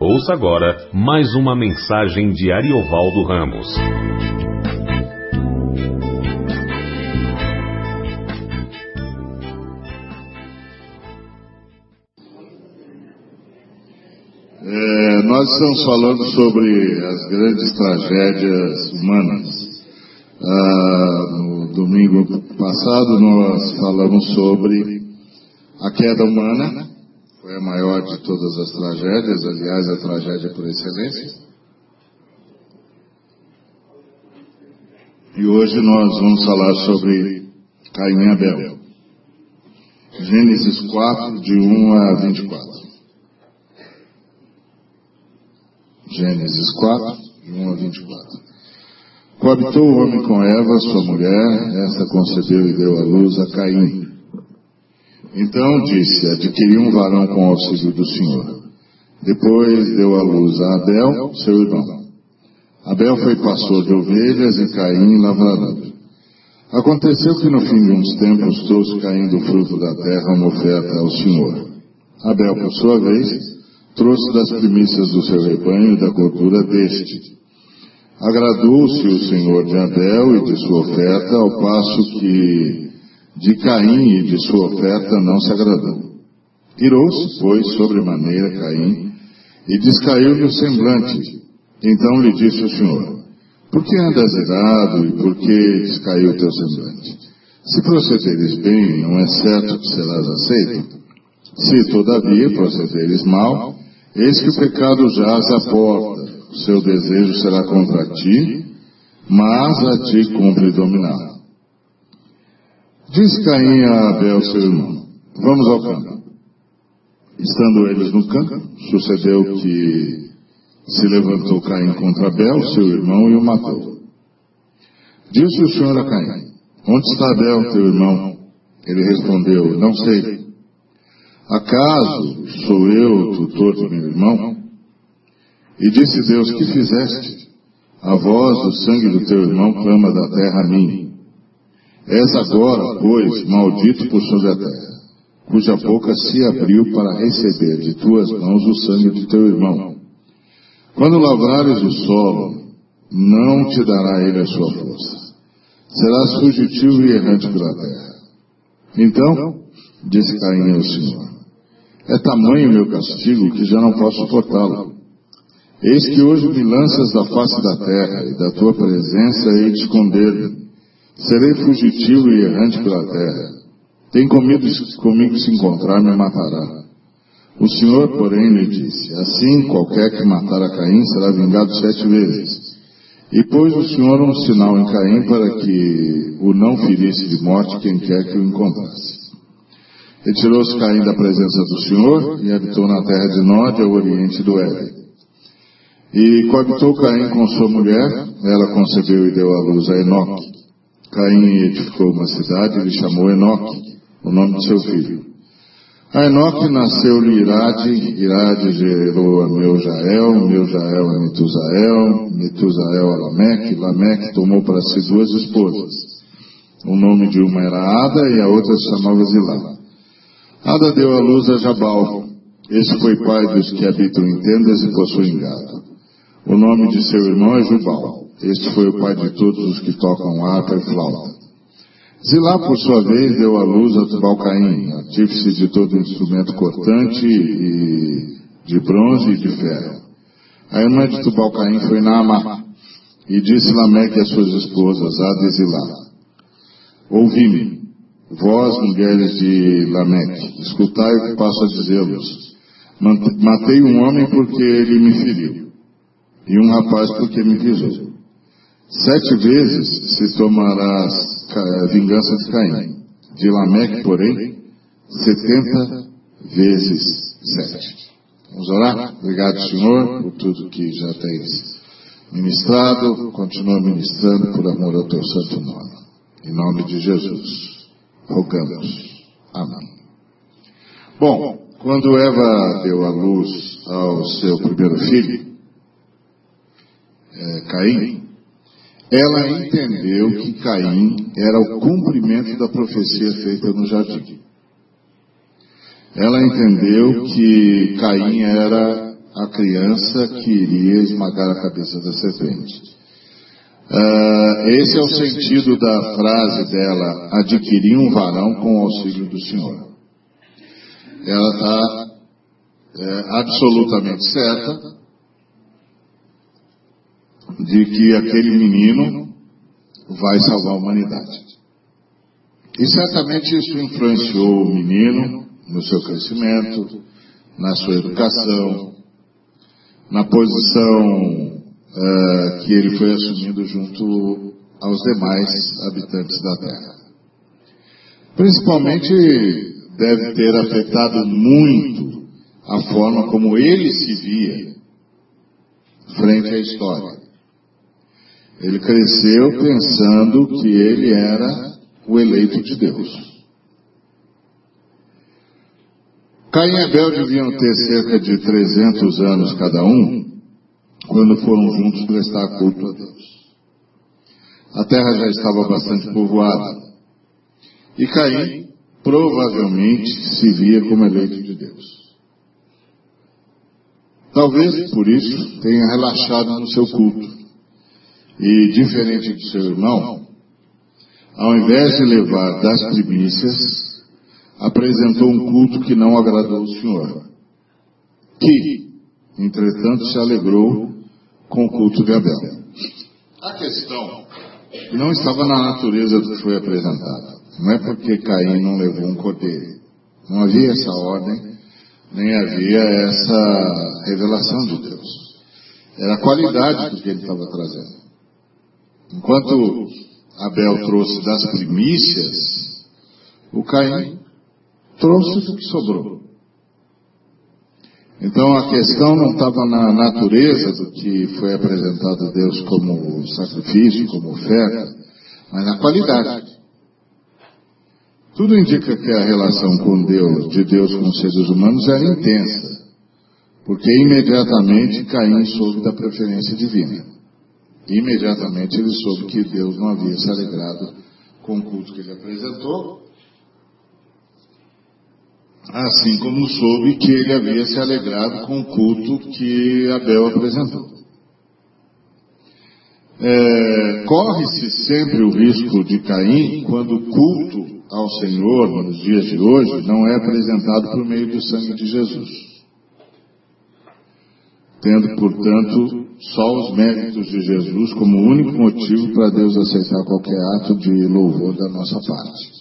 Ouça agora mais uma mensagem de Ariovaldo Ramos. É, nós estamos falando sobre as grandes tragédias humanas. Ah, no domingo passado nós falamos sobre a queda humana, a maior de todas as tragédias, aliás, a tragédia por excelência. E hoje nós vamos falar sobre Caim e Abel. Gênesis 4, de 1 a 24. Gênesis 4, de 1 a 24. Coabitou o homem com Eva, sua mulher, esta concebeu e deu à luz a Caim. Então disse: Adquiri um varão com o auxílio do Senhor. Depois deu à luz a Abel, seu irmão. Abel foi pastor de ovelhas e Caim lavrador. Aconteceu que no fim de uns tempos trouxe Caim do fruto da terra uma oferta ao Senhor. Abel, por sua vez, trouxe das primícias do seu rebanho da gordura deste. Agradou-se o Senhor de Abel e de sua oferta, ao passo que de Caim e de sua oferta não se agradou. Irou-se, pois, sobremaneira Caim, e descaiu-lhe o semblante. Então lhe disse o Senhor, por que andas irado e por que descaiu o teu semblante? Se procederes bem, não é certo que serás aceito? Se, todavia, procederes mal, eis que o pecado jaz à porta, o seu desejo será contra ti, mas a ti cumpre dominar. Diz Caim a Abel, seu irmão, vamos ao campo. Estando eles no campo, sucedeu que se levantou Caim contra Abel, seu irmão, e o matou. Disse o Senhor a Caim, onde está Abel, teu irmão? Ele respondeu, não sei. Acaso sou eu o tutor de meu irmão? E disse Deus, que fizeste? A voz do sangue do teu irmão clama da terra a mim. És agora, pois, maldito por sobre a terra, cuja boca se abriu para receber de tuas mãos o sangue de teu irmão. Quando lavrares o solo, não te dará ele a sua força. Serás fugitivo e errante pela terra. Então, disse Caim ao Senhor, é tamanho o meu castigo que já não posso suportá-lo. Eis que hoje me lanças da face da terra, e da tua presença hei de esconder-me Serei fugitivo e errante pela terra. Tem comigo, comigo se encontrar, me matará. O Senhor, porém, lhe disse, assim qualquer que matar a Caim será vingado sete vezes. E pôs o Senhor um sinal em Caim para que o não ferisse de morte quem quer que o encontrasse. Retirou-se Caim da presença do Senhor e habitou na terra de Nod, ao oriente do Éden. E coabitou Caim com sua mulher, ela concebeu e deu à luz a Enoque. Caim edificou uma cidade e lhe chamou Enoque, o nome de seu filho. A Enoque nasceu-lhe Irade, Irade gerou a Meujael, Meujael a Metusael, Metusael a Lameque, Lameque tomou para si duas esposas. O nome de uma era Ada e a outra se chamava Zilá. Ada deu à luz a Jabal. Esse foi pai dos que habitam em tendas e possuem gado. O nome de seu irmão é Jubal. Este foi o pai de todos os que tocam harpa e flauta. Zilá, por sua vez, deu à luz a Tubalcaim, artífice de todo instrumento cortante e de bronze e de ferro. A irmã de Tubalcaim foi Naamá, e disse Lameque às suas esposas, Ada e Zilá, Ouvi-me, vós, mulheres de Lameque, escutai o que passo a dizê-los. Matei um homem porque ele me feriu, e um rapaz porque me pisou. Sete vezes se tomarás vingança de Caim. De Lameque, porém, setenta vezes sete. Vamos orar? Obrigado, Senhor, por tudo que já tens ministrado. Continua ministrando por amor ao teu santo nome. Em nome de Jesus, rogamos. Amém. Bom, quando Eva deu a luz ao seu primeiro filho, é, Caim, ela entendeu que Caim era o cumprimento da profecia feita no jardim. Ela entendeu que Caim era a criança que iria esmagar a cabeça da serpente. Uh, esse é o sentido da frase dela, adquirir um varão com o auxílio do Senhor. Ela está é, absolutamente certa de que aquele menino vai salvar a humanidade. E certamente isso influenciou o menino no seu crescimento, na sua educação, na posição uh, que ele foi assumindo junto aos demais habitantes da Terra. Principalmente deve ter afetado muito a forma como ele se via frente à história. Ele cresceu pensando que ele era o eleito de Deus. Caim e Abel deviam ter cerca de 300 anos cada um, quando foram juntos prestar culto a Deus. A terra já estava bastante povoada. E Caim provavelmente se via como eleito de Deus. Talvez por isso tenha relaxado no seu culto. E, diferente de seu irmão, ao invés de levar das primícias, apresentou um culto que não agradou o Senhor. Que, entretanto, se alegrou com o culto de Abel. A questão não estava na natureza do que foi apresentado. Não é porque Caim não levou um cordeiro. Não havia essa ordem, nem havia essa revelação de Deus. Era a qualidade do que ele estava trazendo. Enquanto Abel trouxe das primícias, o Caim trouxe o que sobrou. Então a questão não estava na natureza do que foi apresentado a Deus como sacrifício, como oferta, mas na qualidade. Tudo indica que a relação com Deus, de Deus com os seres humanos, era intensa, porque imediatamente Caim soube da preferência divina. Imediatamente ele soube que Deus não havia se alegrado com o culto que ele apresentou, assim como soube que ele havia se alegrado com o culto que Abel apresentou. É, Corre-se sempre o risco de Caim quando o culto ao Senhor nos dias de hoje não é apresentado por meio do sangue de Jesus. Tendo, portanto, só os méritos de Jesus como único motivo para Deus aceitar qualquer ato de louvor da nossa parte.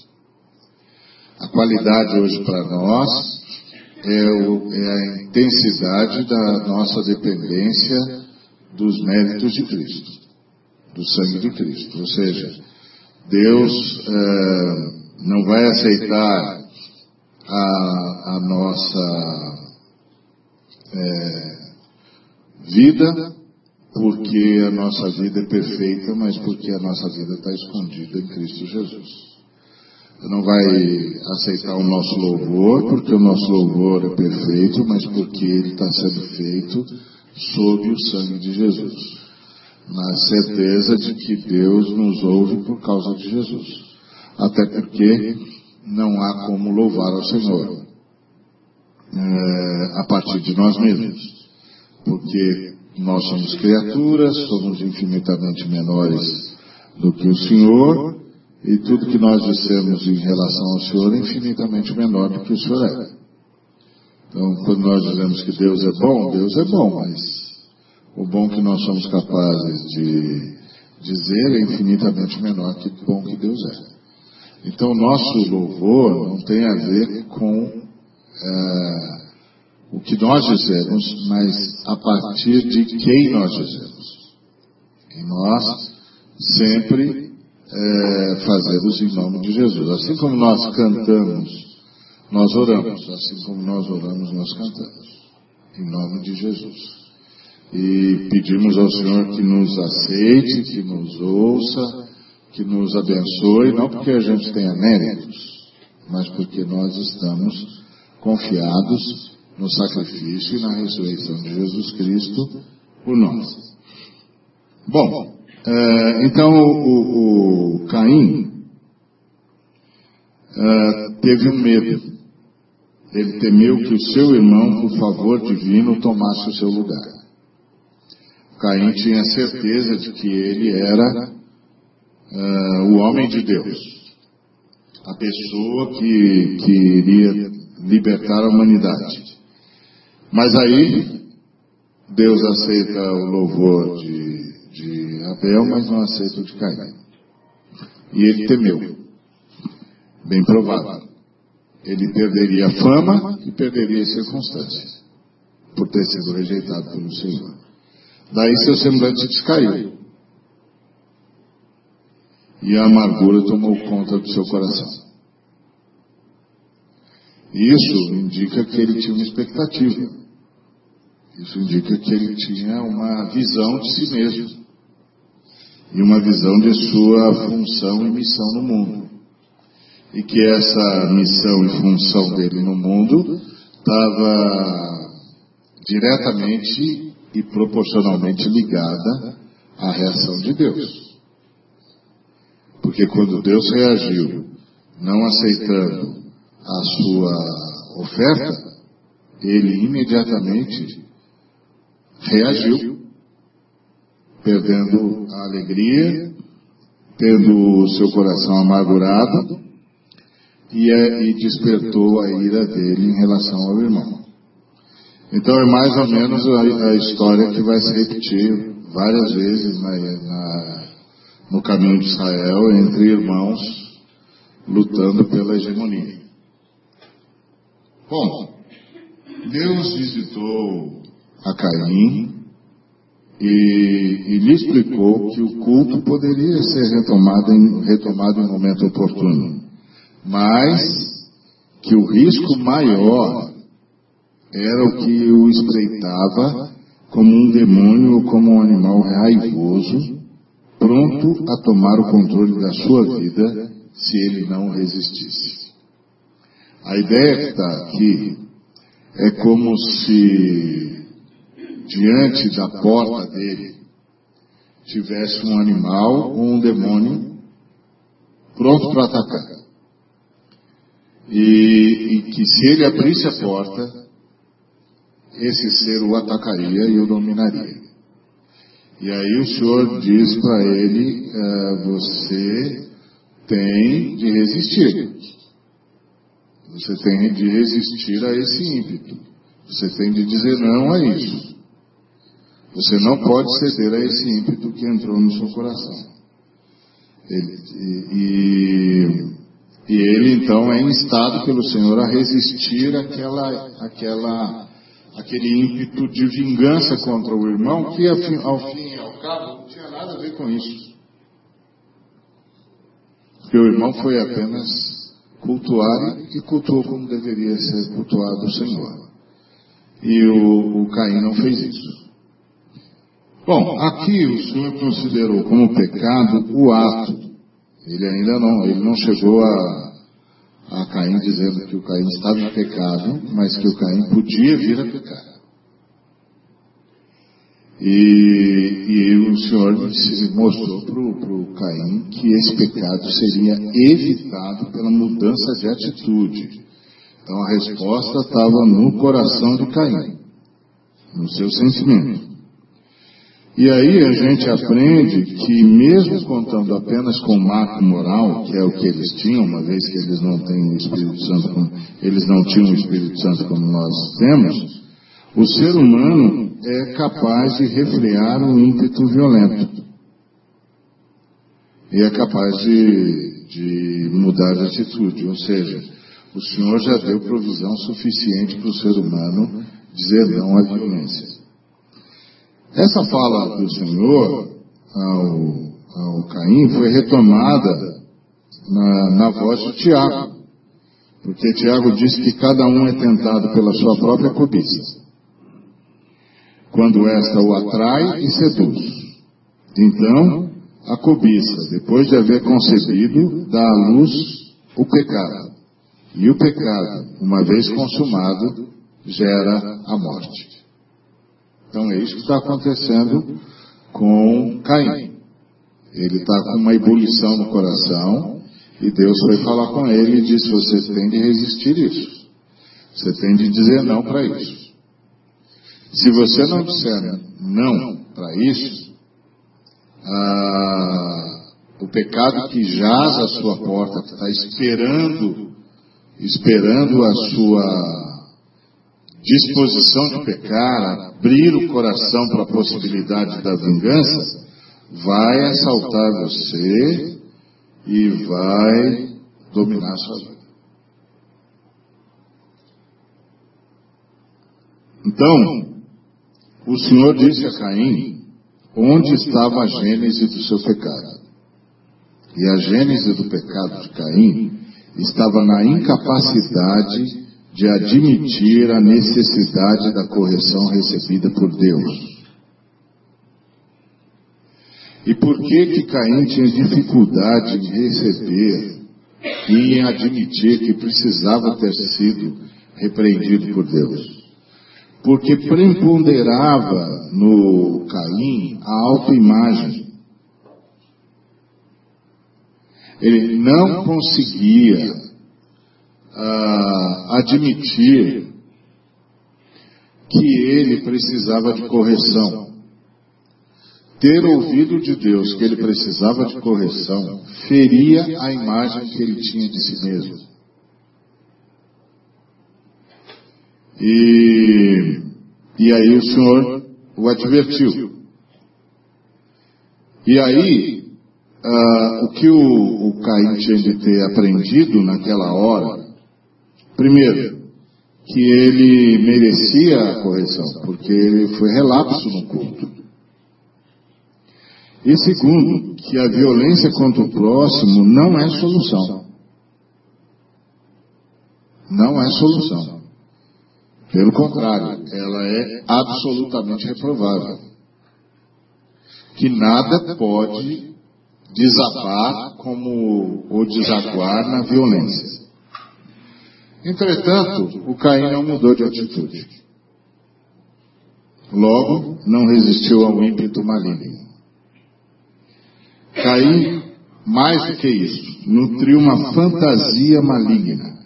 A qualidade hoje para nós é, o, é, a intensidade da nossa dependência dos méritos de Cristo, do sangue de Cristo. Ou seja, Deus é, não vai aceitar a, a nossa é, vida porque a nossa vida é perfeita, mas porque a nossa vida está escondida em Cristo Jesus não vai aceitar o nosso louvor, porque o nosso louvor é perfeito, mas porque ele está sendo feito sob o sangue de Jesus. Na certeza de que Deus nos ouve por causa de Jesus. Até porque não há como louvar ao Senhor é, a partir de nós mesmos. Porque nós somos criaturas, somos infinitamente menores do que o Senhor, e tudo que nós dissemos em relação ao Senhor é infinitamente menor do que o Senhor é. Então, quando nós dizemos que Deus é bom, Deus é bom, mas o bom que nós somos capazes de dizer é infinitamente menor que o bom que Deus é. Então, nosso louvor não tem a ver com é, o que nós dizemos, mas a partir de quem nós dizemos. E nós sempre é, fazê-los em nome de Jesus. Assim como nós cantamos, nós oramos. Assim como nós oramos, nós cantamos. Em nome de Jesus. E pedimos ao Senhor que nos aceite, que nos ouça, que nos abençoe, não porque a gente tenha méritos, mas porque nós estamos confiados no sacrifício e na ressurreição de Jesus Cristo por nós. Bom, é, então o, o Caim é, teve um medo. ele temeu que o seu irmão, por favor divino, tomasse o seu lugar. Caim tinha certeza de que ele era uh, o homem de Deus, a pessoa que, que iria libertar a humanidade. Mas aí, Deus aceita o louvor de, de Abel, mas não aceita o de Caim. E ele temeu. Bem provável. Ele perderia fama e perderia circunstâncias, por ter sido rejeitado pelo Senhor. Daí seu semblante descaiu. E a amargura tomou conta do seu coração. Isso indica que ele tinha uma expectativa. Isso indica que ele tinha uma visão de si mesmo. E uma visão de sua função e missão no mundo. E que essa missão e função dele no mundo estava diretamente e proporcionalmente ligada à reação de Deus. Porque quando Deus reagiu, não aceitando a sua oferta, ele imediatamente reagiu, perdendo a alegria, tendo o seu coração amargurado e, é, e despertou a ira dele em relação ao irmão. Então é mais ou menos a, a história que vai se repetir várias vezes na, na, no caminho de Israel entre irmãos lutando pela hegemonia. Bom, Deus visitou a Caim e, e, lhe explicou que o culto poderia ser retomado em, retomado em momento oportuno, mas que o risco maior era o que o espreitava como um demônio ou como um animal raivoso, pronto a tomar o controle da sua vida se ele não resistisse. A ideia que está aqui é como se diante da porta dele tivesse um animal ou um demônio pronto para atacar. E, e que se ele abrisse a porta, esse ser o atacaria e o dominaria. E aí o Senhor diz para ele: uh, você tem de resistir. Você tem de resistir a esse ímpeto. Você tem de dizer não a isso. Você não pode ceder a esse ímpeto que entrou no seu coração. Ele, e, e, ele então é instado pelo Senhor a resistir àquela, àquela aquele ímpeto de vingança contra o irmão, que ao fim e ao cabo não tinha nada a ver com isso. Porque o irmão foi apenas cultuar e cultuou como deveria ser cultuado o Senhor. E o, o Caim não fez isso. Bom, aqui o Senhor considerou como pecado o ato. Ele ainda não, ele não chegou a a Caim dizendo que o Caim estava em pecado, mas que o Caim podia vir a pecar. E, e o Senhor mostrou para o Caim que esse pecado seria evitado pela mudança de atitude. Então a resposta estava no coração de Caim, no seu sentimento. E aí a gente aprende que mesmo contando apenas com o marco moral, que é o que eles tinham, uma vez que eles não têm o Espírito Santo, como, eles não tinham o Espírito Santo como nós temos, o ser humano é capaz de refrear um ímpeto violento. E é capaz de, de mudar de atitude. Ou seja, o Senhor já deu provisão suficiente para o ser humano dizer não à violência. Essa fala do Senhor ao, ao Caim foi retomada na, na voz de Tiago, porque Tiago diz que cada um é tentado pela sua própria cobiça, quando esta o atrai e seduz. Então, a cobiça, depois de haver concebido, dá à luz o pecado. E o pecado, uma vez consumado, gera a morte. Então é isso que está acontecendo com Caim. Ele está com uma ebulição no coração e Deus foi falar com ele e disse: Você tem de resistir isso. Você tem de dizer não para isso. Se você não disser não para isso, ah, o pecado que jaz à sua porta, está esperando, esperando a sua disposição de pecar, abrir o coração para a possibilidade da vingança, vai assaltar você e vai dominar sua vida. Então, o Senhor disse a Caim onde estava a gênese do seu pecado. E a gênese do pecado de Caim estava na incapacidade de admitir a necessidade da correção recebida por Deus. E por que que Caim tinha dificuldade em receber e em admitir que precisava ter sido repreendido por Deus? Porque preponderava no Caim a autoimagem. Ele não conseguia uh, admitir que ele precisava de correção ter ouvido de Deus que ele precisava de correção feria a imagem que ele tinha de si mesmo. E, e aí o Senhor o advertiu. E aí, uh, o que o, o Caim tinha de ter aprendido naquela hora, primeiro, que ele merecia a correção, porque ele foi relapso no culto. E segundo, que a violência contra o próximo não é solução. Não é solução. Pelo contrário, ela é absolutamente reprovável. Que nada pode desabar como ou desaguar na violência. Entretanto, o Caim não mudou de atitude. Logo, não resistiu ao ímpeto maligno. Caim, mais do que isso, nutriu uma fantasia maligna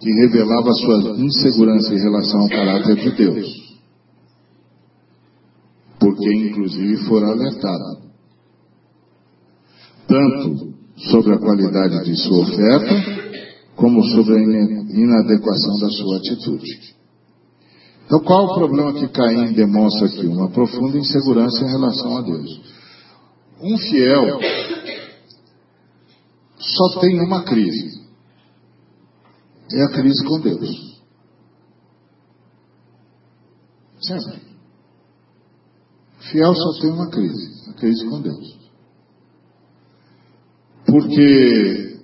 que revelava sua insegurança em relação ao caráter de Deus. Porque, inclusive, fora alertado tanto sobre a qualidade de sua oferta, como sobre a inadequação da sua atitude. Então, qual o problema que Caim demonstra aqui? Uma profunda insegurança em relação a Deus. Um fiel só tem uma crise. É a crise com Deus. Sempre. Fiel só tem uma crise, a crise com Deus. Porque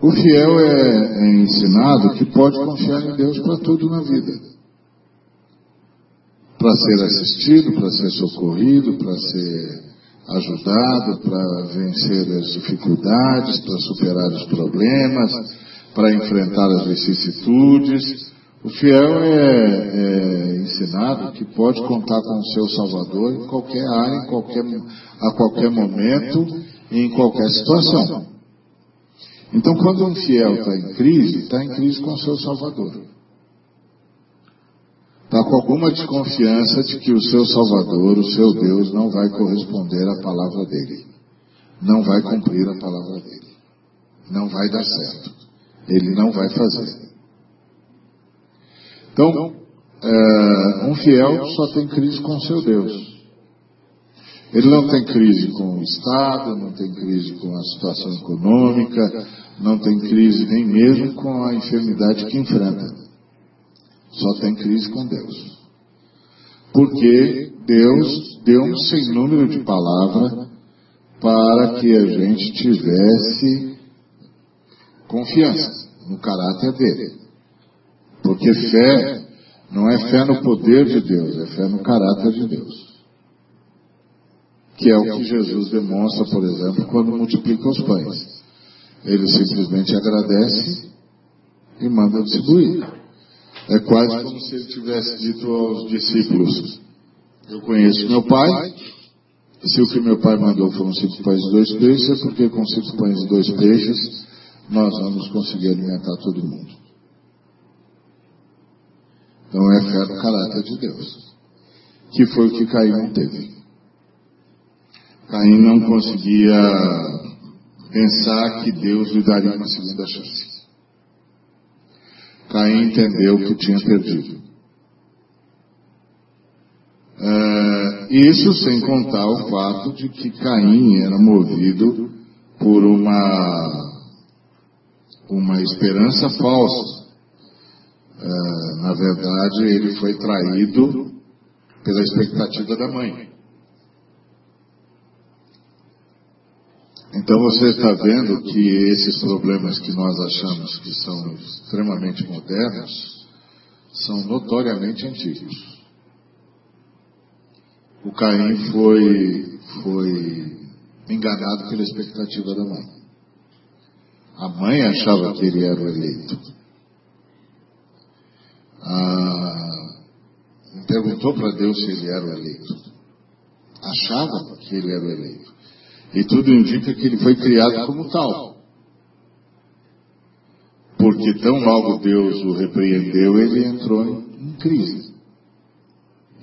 o fiel é, é ensinado que pode confiar em Deus para tudo na vida. Para ser assistido, para ser socorrido, para ser ajudado para vencer as dificuldades, para superar os problemas, para enfrentar as vicissitudes. O fiel é, é, ensinado que pode contar com o seu Salvador em qualquer área, em qualquer, a qualquer momento em qualquer situação. Então, quando um fiel está em crise, está em crise com o seu Salvador. Está com alguma desconfiança de que o seu Salvador, o seu Deus, não vai corresponder à palavra dele. Não vai cumprir a palavra dele. Não vai dar certo. Ele não vai fazer. Então, é, um fiel só tem crise com seu Deus. Ele não tem crise com o Estado, não tem crise com a situação econômica, não tem crise nem mesmo com a enfermidade que enfrenta. Só tem crise com Deus. Porque Deus deu um sem número de palavras para que a gente tivesse confiança no caráter dele. Porque fé não é fé no poder de Deus, é fé no caráter de Deus. Que é o que Jesus demonstra, por exemplo, quando multiplica os pães. Ele simplesmente agradece e manda distribuir. É quase como se ele tivesse dito aos discípulos: Eu conheço meu pai, se o que meu pai mandou foram cinco pães e dois peixes, é porque com cinco pães e dois peixes nós vamos conseguir alimentar todo mundo. inferno o caráter de Deus, que foi o que Caim não teve. Caim não conseguia pensar que Deus lhe daria uma segunda chance. Caim entendeu que tinha perdido. É, isso sem contar o fato de que Caim era movido por uma, uma esperança falsa. É, na verdade, ele foi traído pela expectativa da mãe. Então você está vendo que esses problemas que nós achamos que são extremamente modernos são notoriamente antigos. O Caim foi, foi enganado pela expectativa da mãe. A mãe achava que ele era o eleito. Ah, perguntou para Deus se ele era o eleito. Achava que ele era o eleito. E tudo indica que ele foi criado como tal. Porque tão logo Deus o repreendeu, ele entrou em, crise.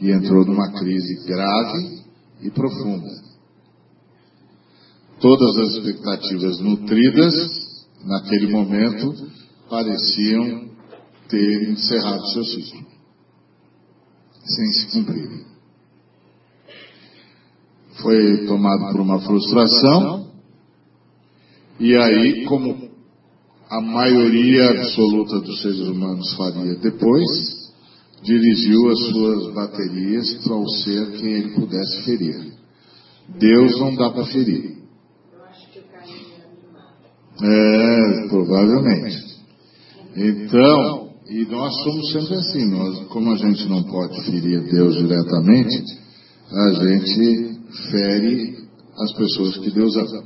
E entrou numa crise grave e profunda. Todas as expectativas nutridas, naquele momento, pareciam ter encerrado seu ciclo, sem se cumprirem foi tomado por uma frustração, e aí, como a maioria absoluta dos seres humanos faria depois, dirigiu as suas baterias para o ser quem ele pudesse ferir. Deus não dá para ferir. É, provavelmente. Então, e nós somos sempre assim, nós, como a gente não pode ferir Deus diretamente, a gente fere as pessoas que Deus ama.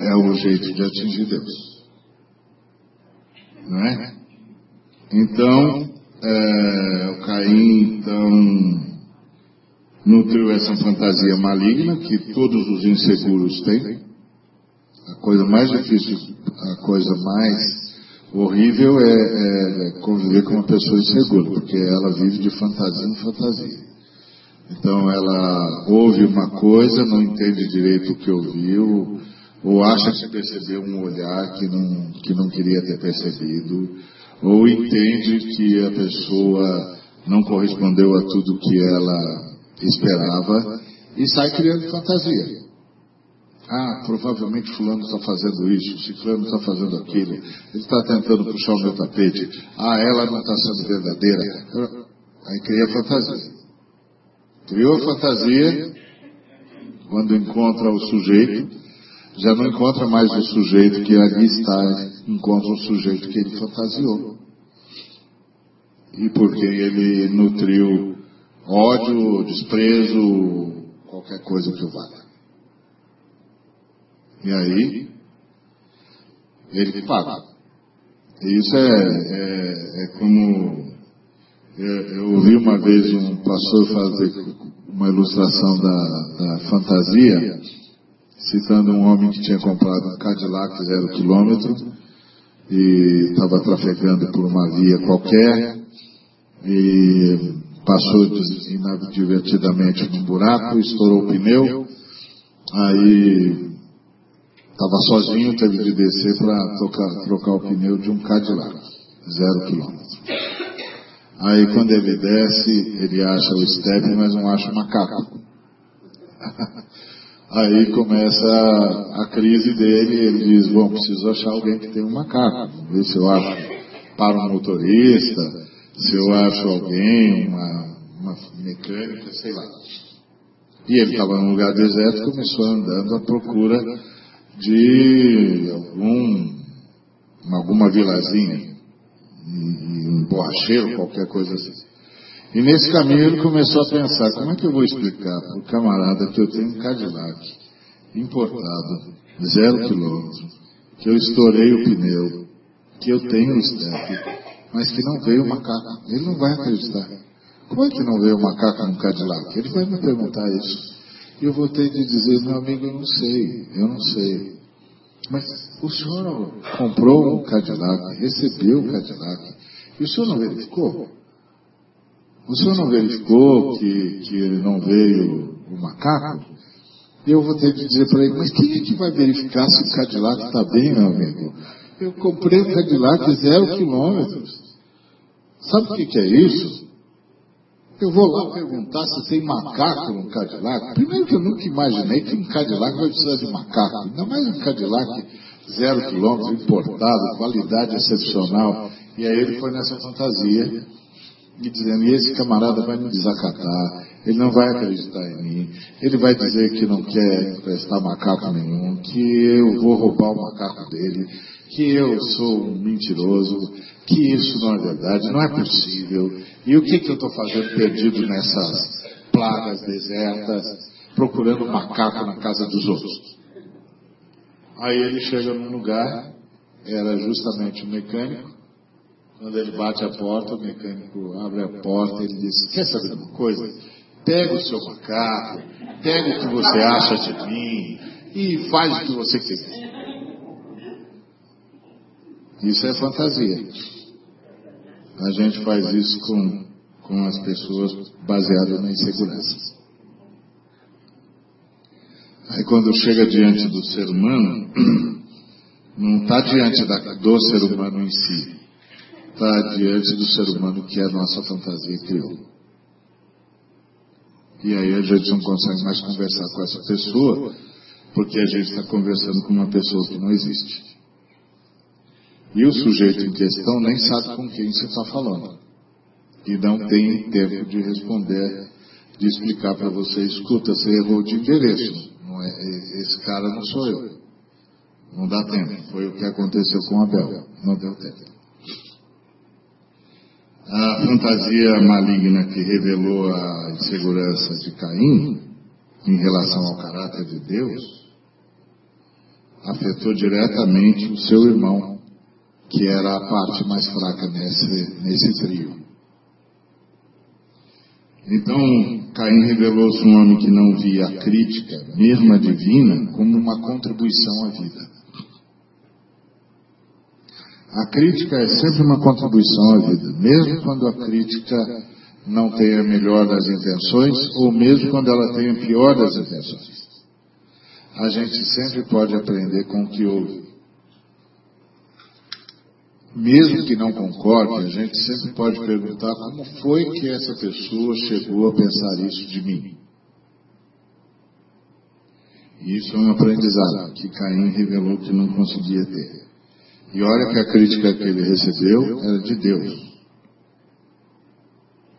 É o jeito de atingir Deus. Não é? Então, é, o Caim, então, nutriu essa fantasia maligna que todos os inseguros têm. A coisa mais difícil, a coisa mais horrível é, é, conviver com uma pessoa insegura, porque ela vive de fantasia em fantasia. Então ela ouve uma coisa, não entende direito o que ouviu, ou acha que percebeu um olhar que não, que não queria ter percebido, ou entende que a pessoa não correspondeu a tudo que ela esperava e sai criando fantasia. Ah, provavelmente fulano está fazendo isso, ciclano está fazendo aquilo, ele está tentando puxar o meu tapete. Ah, ela não está sendo verdadeira. Aí cria fantasia. Criou fantasia, quando encontra o sujeito, já não encontra mais o sujeito que ali está, encontra o sujeito que ele fantasiou. E porque ele nutriu ódio, desprezo, qualquer coisa que valha. E aí, ele paga. E isso é, é, é como. É, eu ouvi uma vez um pastor fazer uma ilustração da, da fantasia, citando um homem que tinha comprado um Cadillac zero quilômetro e estava trafegando por uma via qualquer e passou inadvertidamente num buraco, estourou o pneu, aí Estava sozinho, teve de descer para trocar o pneu de um Cadillac, zero quilômetro. Aí quando ele desce, ele acha o step, mas não acha o macaco. Aí começa a, a, crise dele, ele diz, bom, preciso achar alguém que tem um macaco. Ver se eu acho para um motorista, se eu acho alguém, uma, uma mecânica, sei lá. E ele estava num lugar deserto, começou andando à procura de algum, alguma vilazinha, um borracheiro, qualquer coisa assim. E nesse caminho ele começou a pensar, como é que eu vou explicar para o camarada que eu tenho um Cadillac importado, zero quilômetro, que eu estourei o pneu, que eu tenho um step, mas que não veio o macaco. Ele não vai acreditar. Como é que não veio o macaco no Cadillac? Ele vai me perguntar isso. E eu vou ter de dizer, meu amigo, eu não sei, eu não sei. Mas o senhor comprou um Cadillac, recebeu o Cadillac, e o senhor não verificou? O senhor não verificou que, que não veio o macaco? Eu vou ter que dizer para ele, mas quem é que vai verificar se o Cadillac está bem, meu amigo? Eu comprei um Cadillac zero quilômetros. Sabe o que, que é isso? Eu vou lá perguntar se tem macaco no Cadillac. Primeiro que eu nunca imaginei que um Cadillac vai precisar de macaco. Ainda mais um Cadillac zero quilômetro, importado, qualidade excepcional. E aí ele foi nessa fantasia e dizendo, e esse camarada vai me desacatar, ele não vai acreditar em mim, ele vai dizer que não quer emprestar macaco nenhum, que eu vou roubar o macaco dele, que eu sou um mentiroso, que isso não é verdade, não é possível. E o que, que eu estou fazendo perdido nessas plagas desertas, procurando macaco na casa dos outros? Aí ele chega num lugar, era justamente o um mecânico, quando ele bate a porta, o mecânico abre a porta e ele diz, quer saber uma coisa? Pega o seu macaco, pega o que você acha de mim e faz o que você quiser. Isso é fantasia. A gente faz isso com, com as pessoas baseado na insegurança. Aí quando chega diante do ser humano, não está diante da, do ser humano em si, está diante do ser humano que a nossa fantasia criou. E aí a gente não consegue mais conversar com essa pessoa, porque a gente está conversando com uma pessoa que não existe. E o sujeito em questão nem sabe com quem você está falando. E não tem tempo de responder, de explicar para você, escuta, você errou de endereço. Não é, esse cara não sou eu. Não dá tempo. Foi o que aconteceu com Abel. Não deu tempo. A fantasia maligna que revelou a insegurança de Caim em relação ao caráter de Deus afetou diretamente o seu irmão, que era a parte mais fraca nesse, nesse trio. Então, Caim revelou-se um homem que não via a crítica, mesmo a divina, como uma contribuição à vida. A crítica é sempre uma contribuição à vida, mesmo quando a crítica não tem a melhor das intenções, ou mesmo quando ela tem a pior das intenções. A gente sempre pode aprender com o que houve. Mesmo que não concorde, a gente sempre pode perguntar como foi que essa pessoa chegou a pensar isso de mim. Isso é um aprendizado que Caim revelou que não conseguia ter. E olha que a crítica que ele recebeu era de Deus.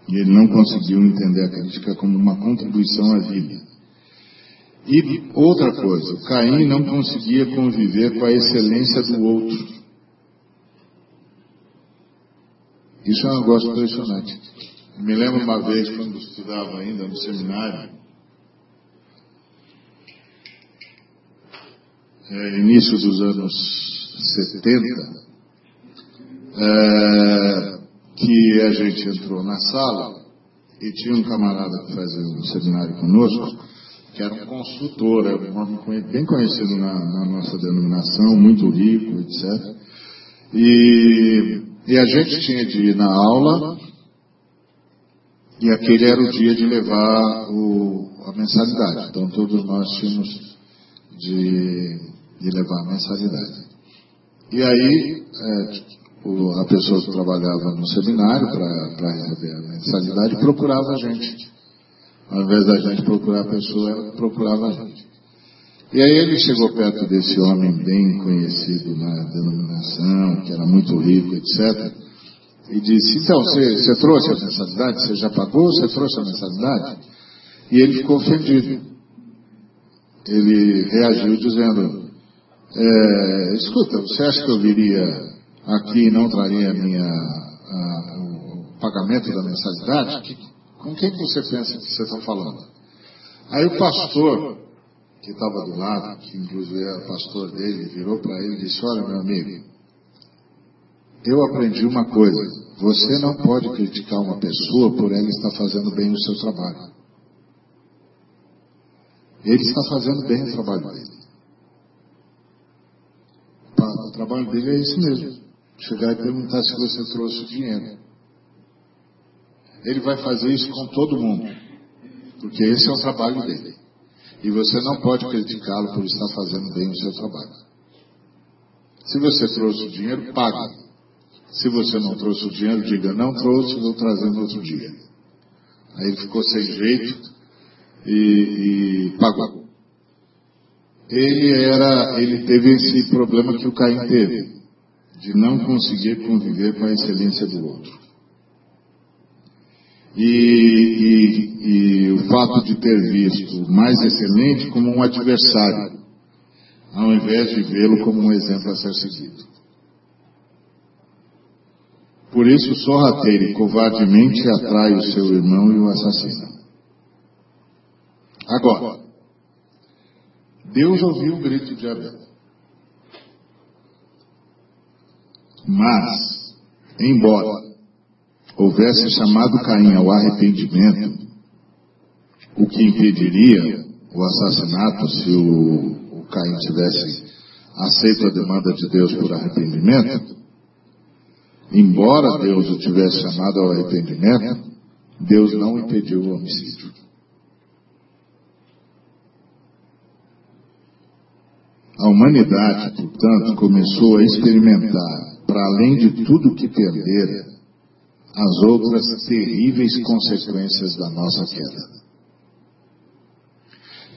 E ele não conseguiu entender a crítica como uma contribuição à vida. E outra coisa, Caim não conseguia conviver com a excelência do outro. Isso é um negócio impressionante. Me lembro uma vez, quando estudava ainda no seminário, é, início dos anos 70, é, que a gente entrou na sala e tinha um camarada que fazia um seminário conosco, que era um consultor, era um homem bem conhecido na, na nossa denominação, muito rico, etc. E e a gente tinha de ir na aula, e aquele era o dia de levar o, a mensalidade. Então todos nós tínhamos de, de levar a mensalidade. E aí, é, o, a pessoa que trabalhava no seminário para receber a mensalidade procurava a gente. Ao invés da gente procurar a pessoa, ela procurava a gente. E aí ele chegou perto desse homem bem conhecido na denominação, que era muito rico, etc. E disse, então, você, trouxe a mensalidade? Você já pagou? Você trouxe a mensalidade? E ele ficou ofendido. Ele reagiu dizendo, é, escuta, você acha que eu viria aqui e não traria minha, a, o pagamento da mensalidade? Que, com quem que você pensa que você está falando? Aí o pastor que estava do lado, que inclusive era pastor dele, virou para ele e disse: Olha, meu amigo, eu aprendi uma coisa. Você não pode criticar uma pessoa por ela estar fazendo bem o seu trabalho. Ele está fazendo bem o trabalho dele. trabalho dele é esse mesmo. Chegar e perguntar se você trouxe o dinheiro. Ele vai fazer isso com todo mundo. Porque esse é o trabalho dele. E você não pode criticá-lo por estar fazendo bem o seu trabalho. Se você trouxe o dinheiro, pague. Se você não trouxe o dinheiro, diga, não trouxe, vou trazer no outro dia. Aí ele ficou sem jeito e, e pagou. Ele era, ele teve esse problema que o Caim teve, de não conseguir conviver com a excelência do outro. E, e, fato de ter visto o mais excelente como um adversário, ao invés de vê-lo como um exemplo a ser seguido. Por isso, sorrateiro e covardemente atrai o seu irmão e o assassina. Agora, Deus ouviu o grito de Abel. Mas, embora houvesse chamado Caim ao arrependimento, o que impediria o assassinato se o, o Caim tivesse aceito a demanda de Deus por arrependimento, embora Deus o tivesse chamado ao arrependimento, Deus não impediu o homicídio. A humanidade, portanto, começou a experimentar, para além de tudo que perdera, as outras terríveis consequências da nossa queda.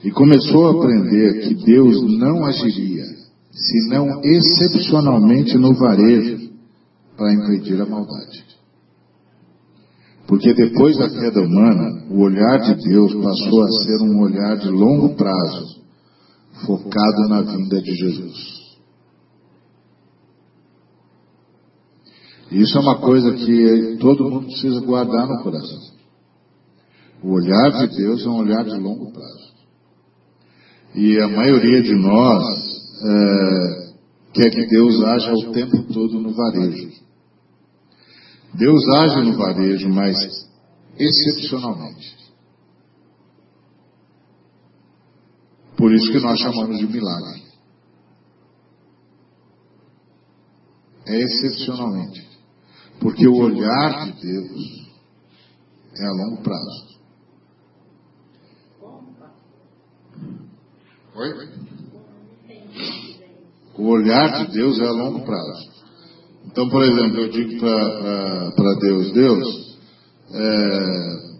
E começou a aprender que Deus não agiria, senão excepcionalmente no varejo, para impedir a maldade. Porque depois da queda humana, o olhar de Deus passou a ser um olhar de longo prazo, focado na vinda de Jesus. Isso é uma coisa que todo mundo precisa guardar no coração. O olhar de Deus é um olhar de longo prazo. E a maioria de nós é, quer que Deus haja o tempo todo no varejo. Deus age no varejo, mas excepcionalmente. Por isso que nós chamamos de milagre. É excepcionalmente. Porque o olhar de Deus é a longo prazo. Oi? O olhar de Deus é a longo prazo. Então, por exemplo, eu digo para Deus, Deus, é,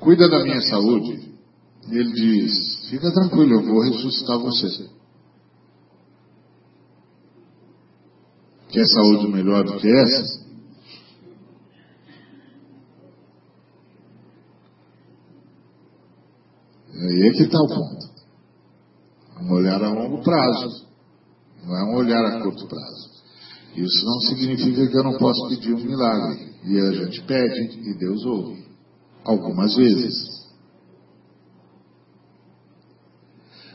cuida da minha saúde. Ele diz, fica tranquilo, eu vou ressuscitar você. Quer saúde melhor do que essa? Aí é que está o ponto. Um olhar a longo prazo, não é um olhar a curto prazo. Isso não significa que eu não posso pedir um milagre. E a gente pede e Deus ouve. Algumas vezes.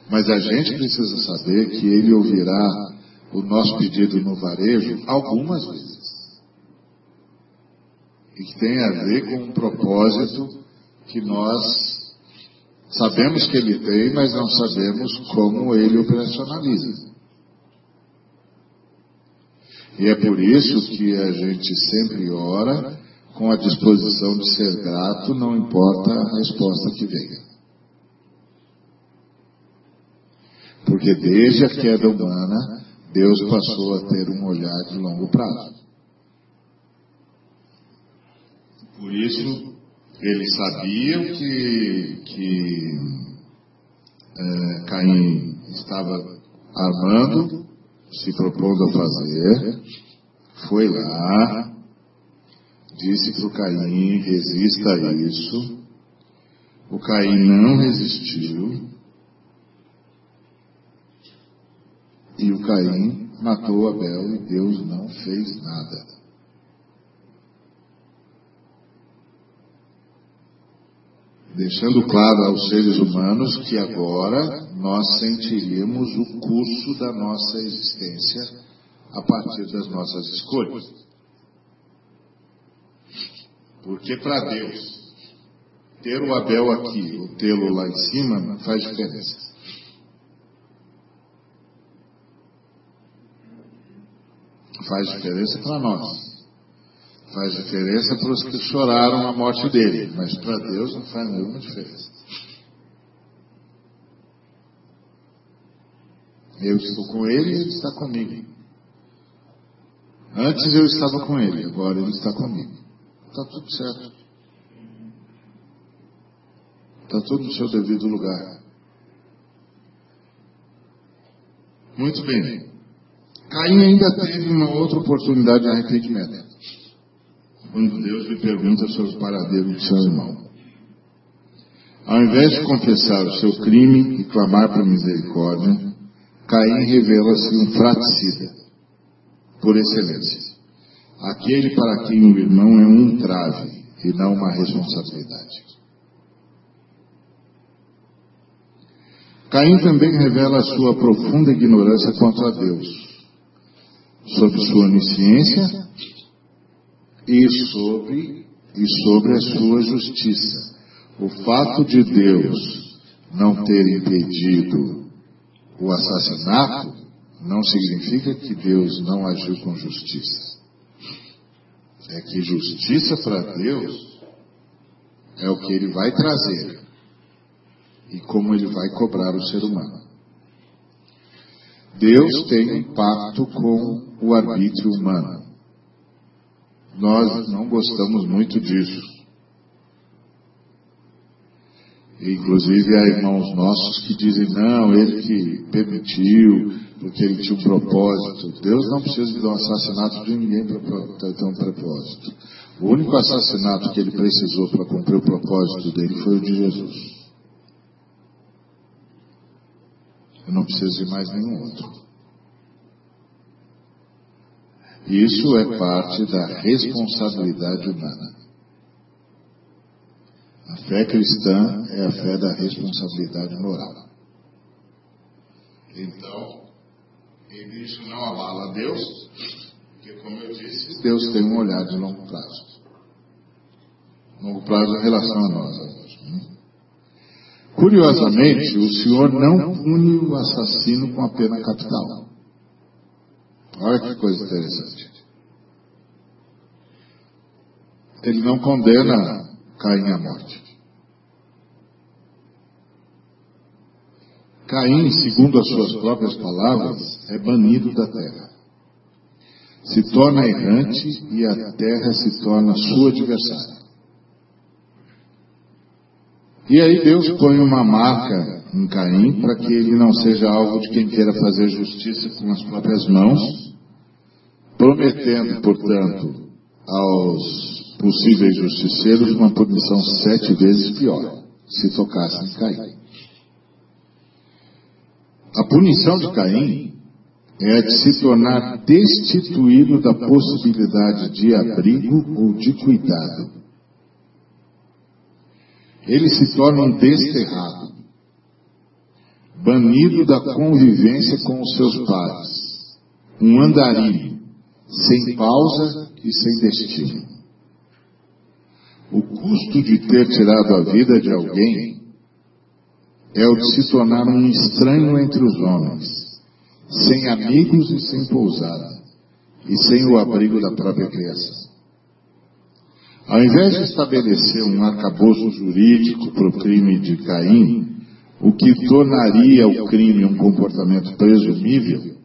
Mas a gente precisa saber que Ele ouvirá o nosso pedido no varejo algumas vezes. E que tem a ver com um propósito que nós sabemos que Ele tem, mas não sabemos como Ele operacionaliza. E é por isso que a gente sempre ora com a disposição de ser grato, não importa a resposta que venha. Porque desde a queda humana, Deus passou a ter um olhar de longo prazo. Por isso, eles sabiam que, que é, Caim estava armando, se propondo a fazer, foi lá, disse para o Caim, resista a isso. O Caim não resistiu, E o Caim matou Abel e Deus não fez nada. Deixando claro aos seres humanos que agora nós sentiríamos o curso da nossa existência a partir das nossas escolhas. Porque para Deus, ter o Abel aqui ou tê-lo lá em cima faz diferença. faz diferença para nós. Faz diferença para os que choraram a morte dele, mas para Deus não faz nenhuma diferença. Eu estou com ele e ele está comigo. Antes eu estava com ele, agora ele está comigo. Está tudo certo. Está tudo no seu devido lugar. Muito bem. Caim ainda teve uma outra oportunidade de arrependimento. Quando Deus lhe pergunta sobre o paradeiro de seu irmão. Ao invés de confessar o seu crime e clamar por misericórdia, Caim revela-se um fraticida, por excelência. Aquele para quem o irmão é um trave e não uma responsabilidade. Caim também revela a sua profunda ignorância contra Deus, sobre sua onisciência e sobre, e sobre a sua justiça. O fato de Deus não ter impedido o assassinato não significa que Deus não agiu com justiça. É que justiça para Deus é o que ele vai trazer e como ele vai cobrar o ser humano. Deus tem um pacto com o arbítrio humano. Nós não gostamos muito disso. Inclusive há irmãos nossos que dizem, não, ele que permitiu, porque ele tinha um propósito. Deus não precisa de um assassinato de ninguém para ter um propósito. O único assassinato que ele precisou para cumprir o propósito dele foi o de Jesus. Eu não preciso de mais nenhum outro. Isso é parte da responsabilidade humana. A fé cristã é a fé da responsabilidade moral. Então, isso não abala Deus, porque, como eu disse, Deus tem um olhar de longo prazo. Longo prazo em relação a nós. Curiosamente, o Senhor não pune o assassino com a pena capital. Olha que coisa interessante. Ele não condena Caim à morte. Caim, segundo as suas próprias palavras, é banido da terra. Se torna errante e a terra se torna sua adversária. E aí Deus põe uma marca em Caim para que ele não seja alvo de quem queira fazer justiça com as próprias mãos, prometendo, portanto, aos possíveis justiceiros uma punição sete vezes pior, se tocassem em Caim. A punição de Caim é de se tornar destituído da possibilidade de abrigo ou de cuidado ele se torna um desterrado, banido da convivência com os seus pais, um andarilho, sem pausa e sem destino. O custo de ter tirado a vida de alguém é o de se tornar um estranho entre os homens, sem amigos e sem pousada, e sem o abrigo da própria criação. Ao invés de estabelecer um arcabouço jurídico para o crime de Caim, o que tornaria o crime um comportamento presumível,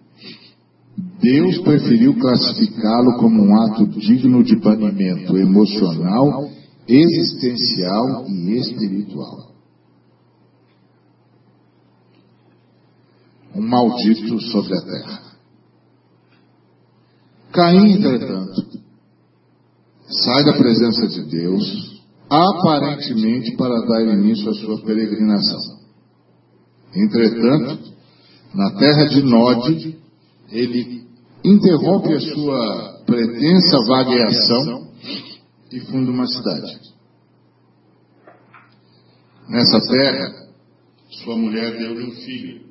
Deus preferiu classificá-lo como um ato digno de banimento emocional, existencial e espiritual. Um maldito sobre a terra. Caim, entretanto, sai da presença de Deus, aparentemente para dar início à sua peregrinação. Entretanto, na terra de Nod, ele interrompe a sua pretensa vagueação e funda uma cidade. Nessa terra, sua mulher deu-lhe um filho,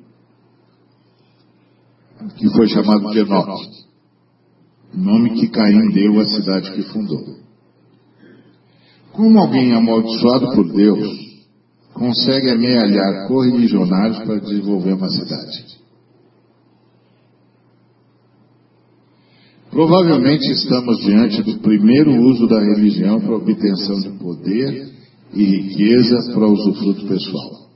que foi chamado de Enoque nome que Caim deu à cidade que fundou. Como alguém amaldiçoado por Deus consegue amealhar correligionários para desenvolver uma cidade? Provavelmente estamos diante do primeiro uso da religião para obtenção de poder e riqueza para usufruto pessoal.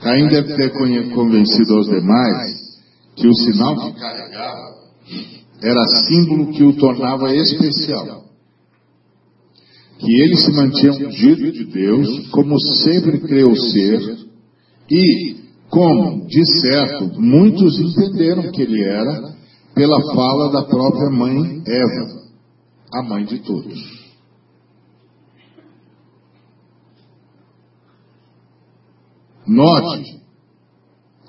Caim deve ter convencido aos demais que o sinal que carregava era símbolo que o tornava especial. Que ele se mantinha ungido de Deus, como sempre creu ser, e, como, de certo, muitos entenderam que ele era, pela fala da própria mãe Eva, a mãe de todos. Note,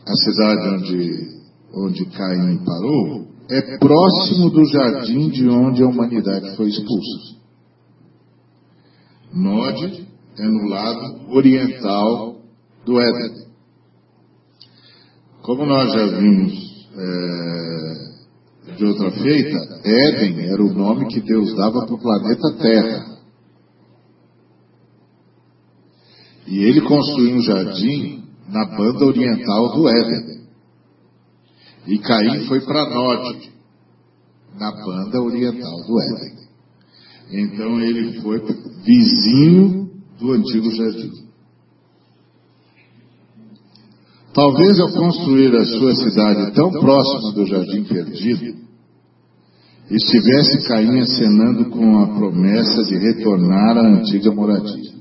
a cidade onde, onde Caim parou é próximo do jardim de onde a humanidade foi expulsa. Nod é no lado oriental do Éden. Como nós já vimos é, de outra feita, Éden era o nome que Deus dava para o planeta Terra. E ele construiu um jardim na banda oriental do Éden. E Caim foi para Nod, na banda oriental do Éden. Então ele foi vizinho do antigo jardim. Talvez ao construir a sua cidade tão próxima do jardim perdido, estivesse Caim acenando com a promessa de retornar à antiga moradia.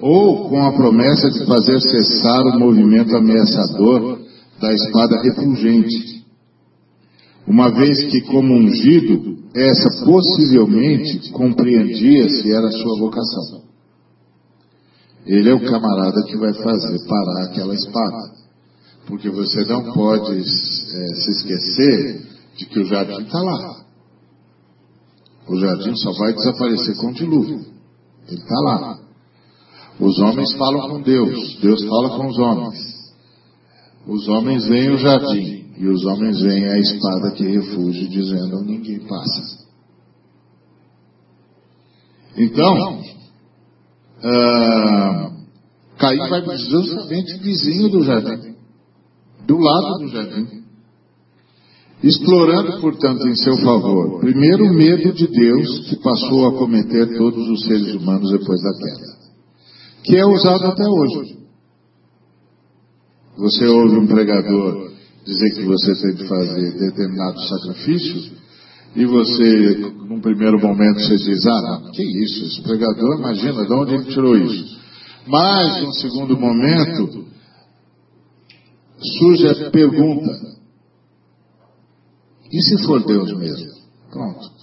Ou com a promessa de fazer cessar o movimento ameaçador da espada refulgente, uma vez que, como ungido, essa possivelmente compreendia se era sua vocação. Ele é o camarada que vai fazer parar aquela espada. Porque você não pode é, se esquecer de que o jardim está lá. O jardim só vai desaparecer com o dilúvio. Ele está lá. Os homens falam com Deus, Deus fala com os homens. Os homens veem o jardim, e os homens veem a espada que refugia, dizendo: ninguém passa. Então, uh, Caim vai justamente vizinho do jardim, do lado do jardim, explorando, portanto, em seu favor, primeiro o medo de Deus que passou a cometer todos os seres humanos depois da queda, que é usado até hoje. Você ouve um pregador dizer que você tem que fazer determinado sacrifício, e você, num primeiro momento, você diz, ah, não, que isso, esse pregador, imagina, de onde ele tirou isso? Mas, num segundo momento, surge a pergunta, e se for Deus mesmo? Pronto.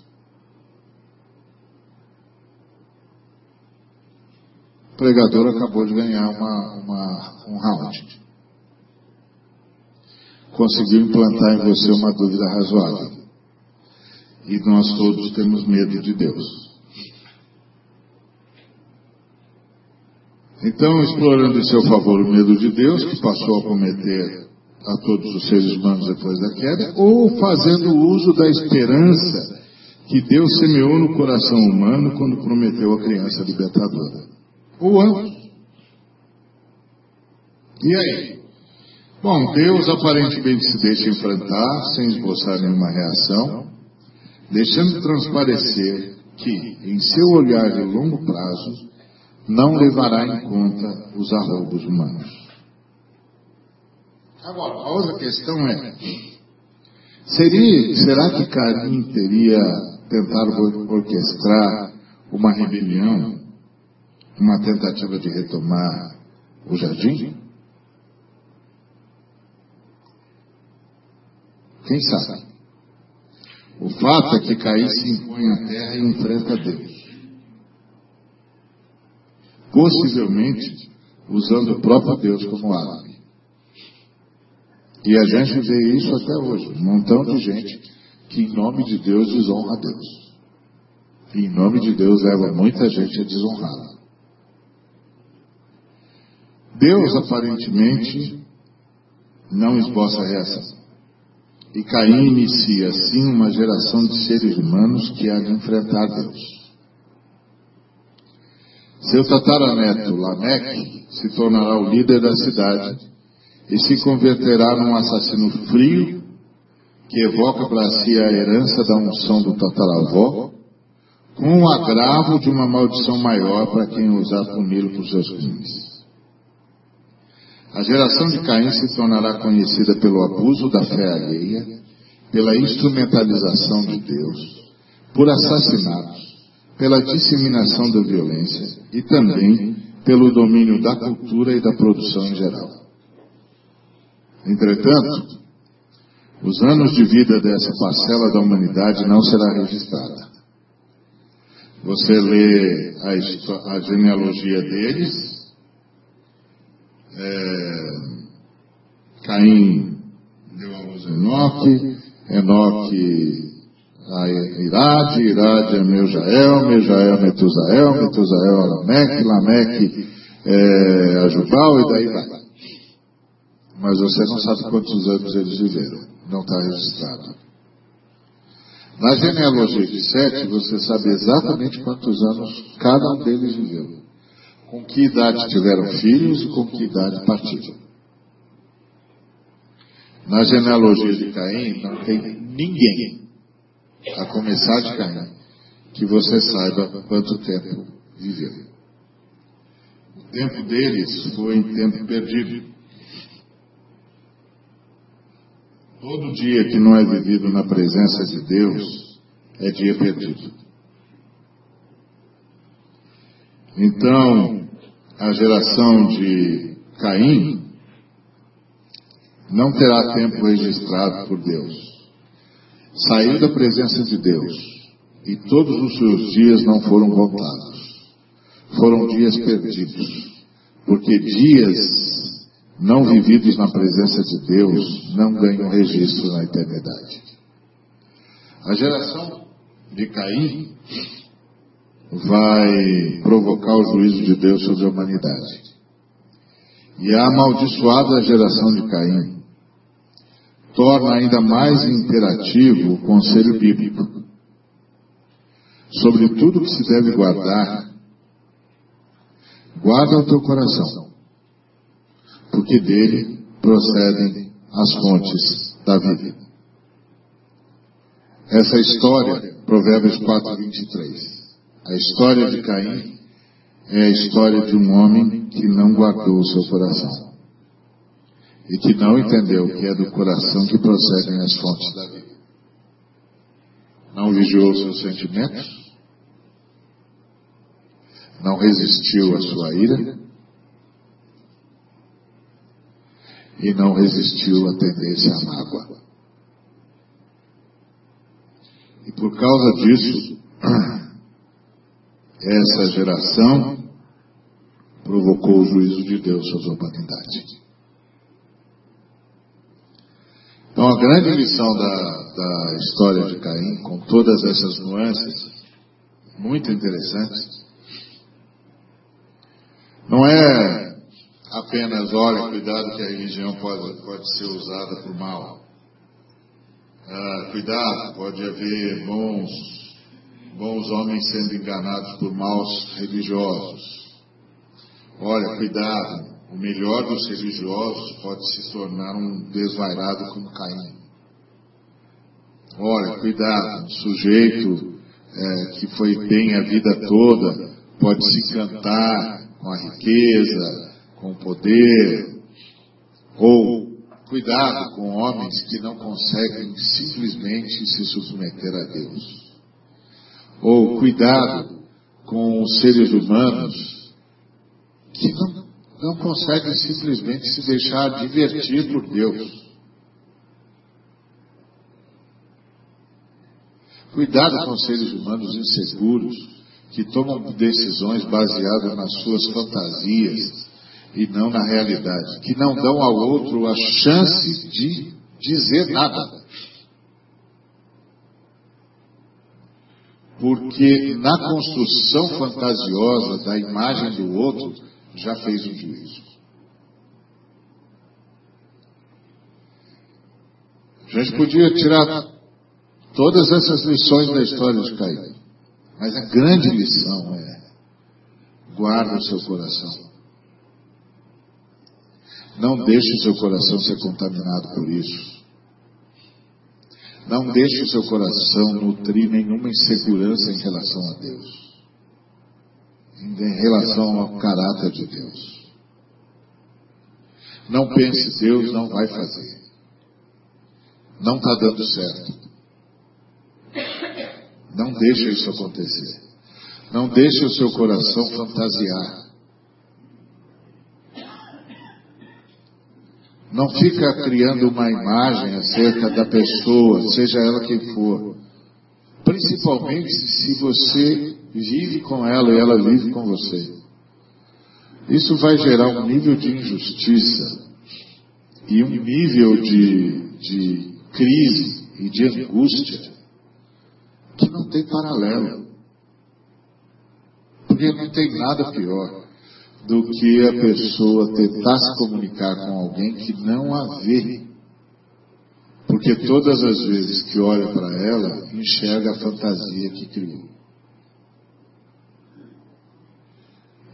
O pregador acabou de ganhar uma, uma, um round conseguiu implantar em você uma dúvida razoável. E nós todos temos medo de Deus. Então, explorando em seu favor o medo de Deus, que passou a cometer a todos os seres humanos depois da queda, ou fazendo uso da esperança que Deus semeou no coração humano quando prometeu a criança libertadora. Ou ambos. E aí? Bom, Deus aparentemente se deixa enfrentar sem esboçar nenhuma reação, deixando transparecer que, em seu olhar de longo prazo, não levará em conta os arroubos humanos. Agora, a outra questão é: seria, será que Caim teria tentado orquestrar uma rebelião, uma tentativa de retomar o jardim? Quem sabe? O fato é que Caim se impõe à terra e enfrenta Deus. Possivelmente usando o próprio Deus como árabe. E a gente vê isso até hoje. Um montão de gente que em nome de Deus desonra a Deus. E em nome de Deus leva muita gente a desonrá-la. Deus aparentemente não esboça reação. E Caim inicia assim uma geração de seres humanos que há de enfrentar Deus. Seu tataraneto, Lameque, se tornará o líder da cidade e se converterá num assassino frio que evoca para si a herança da unção do tataravó, com o agravo de uma maldição maior para quem ousar puni-lo por seus crimes. A geração de Caim se tornará conhecida pelo abuso da fé alheia, pela instrumentalização de Deus, por assassinatos, pela disseminação da violência e também pelo domínio da cultura e da produção em geral. Entretanto, os anos de vida dessa parcela da humanidade não será registrada. Você lê a, a genealogia deles, é, Caim deu a luz a Enoque, Enoque a Irade, Irade a Meujael, Meujael a Metusael, Metusael a Lameque, Lameque é, a Jubal e daí vai. Mas você não sabe quantos anos eles viveram, não está registrado. Na genealogia de Sete, você sabe exatamente quantos anos cada um deles viveu com que idade tiveram filhos e com que idade partiram. Na genealogia de Caim não tem ninguém, a começar de Caim, que você saiba quanto tempo viveu. O tempo deles foi tempo perdido. Todo dia que não é vivido na presença de Deus é dia perdido. Então, a geração de Caim não terá tempo registrado por Deus. Saiu da presença de Deus e todos os seus dias não foram contados. Foram dias perdidos, porque dias não vividos na presença de Deus não ganham registro na eternidade. A geração de Caim vai provocar o juízo de Deus sobre a humanidade. E a amaldiçoada geração de Caim torna ainda mais imperativo o conselho bíblico sobre tudo que se deve guardar. Guarda o teu coração, porque dele procedem as fontes da vida. Essa história, Provérbios 4, 23. A história de Caim é a história de um homem que não guardou o seu coração e que não entendeu que é do coração que procedem as fontes da vida. Não vigiou seus sentimentos, não resistiu à sua ira e não resistiu à tendência à mágoa. E por causa disso, essa geração provocou o juízo de Deus sobre a humanidade. Então, a grande lição da, da história de Caim, com todas essas nuances, muito interessantes, não é apenas, olha, cuidado que a religião pode, pode ser usada por mal. Ah, cuidado, pode haver bons bons homens sendo enganados por maus religiosos. Olha, cuidado, o melhor dos religiosos pode se tornar um desvairado como Caim. Olha, cuidado, um sujeito é, que foi bem a vida toda pode se cantar com a riqueza, com o poder, ou cuidado com homens que não conseguem simplesmente se submeter a Deus ou cuidado com os seres humanos que não, não conseguem simplesmente se deixar divertir por Deus. Cuidado com os seres humanos inseguros que tomam decisões baseadas nas suas fantasias e não na realidade, que não dão ao outro a chance de dizer nada. Porque na construção fantasiosa da imagem do outro já fez o juízo. A gente podia tirar todas essas lições da história de Caim, mas a grande lição é: guarda o seu coração. Não deixe o seu coração ser contaminado por isso. Não deixe o seu coração nutrir nenhuma insegurança em relação a Deus, em relação ao caráter de Deus. Não pense, Deus não vai fazer. Não está dando certo. Não deixe isso acontecer. Não deixe o seu coração fantasiar. Não fica criando uma imagem acerca da pessoa, seja ela quem for. Principalmente se você vive com ela e ela vive com você. Isso vai gerar um nível de injustiça e um nível de, de crise e de angústia que não tem paralelo. Porque não tem nada pior do que a pessoa tentar se comunicar com alguém que não a vê. Porque todas as vezes que olha para ela, enxerga a fantasia que criou.